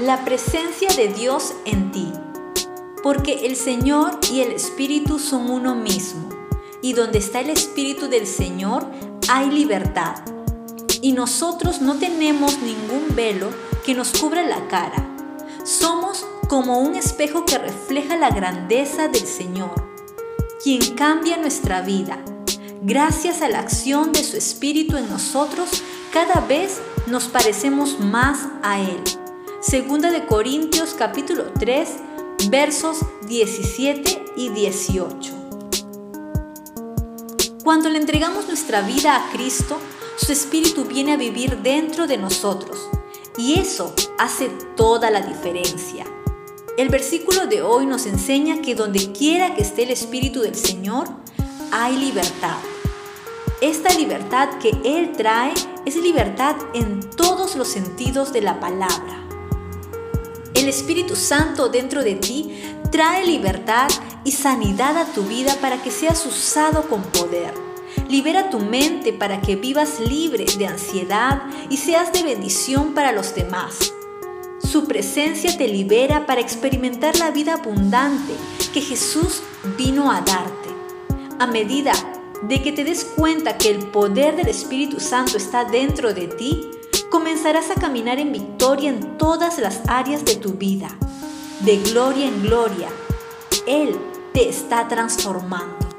la presencia de Dios en ti. Porque el Señor y el Espíritu son uno mismo, y donde está el Espíritu del Señor hay libertad. Y nosotros no tenemos ningún velo que nos cubra la cara. Somos como un espejo que refleja la grandeza del Señor, quien cambia nuestra vida. Gracias a la acción de su Espíritu en nosotros, cada vez nos parecemos más a Él. Segunda de Corintios capítulo 3 versos 17 y 18. Cuando le entregamos nuestra vida a Cristo, su Espíritu viene a vivir dentro de nosotros y eso hace toda la diferencia. El versículo de hoy nos enseña que donde quiera que esté el Espíritu del Señor, hay libertad. Esta libertad que Él trae es libertad en todos los sentidos de la palabra. El Espíritu Santo dentro de ti trae libertad y sanidad a tu vida para que seas usado con poder. Libera tu mente para que vivas libre de ansiedad y seas de bendición para los demás. Su presencia te libera para experimentar la vida abundante que Jesús vino a darte. A medida de que te des cuenta que el poder del Espíritu Santo está dentro de ti, comenzarás a caminar en victoria en todas las áreas de tu vida. De gloria en gloria, Él te está transformando.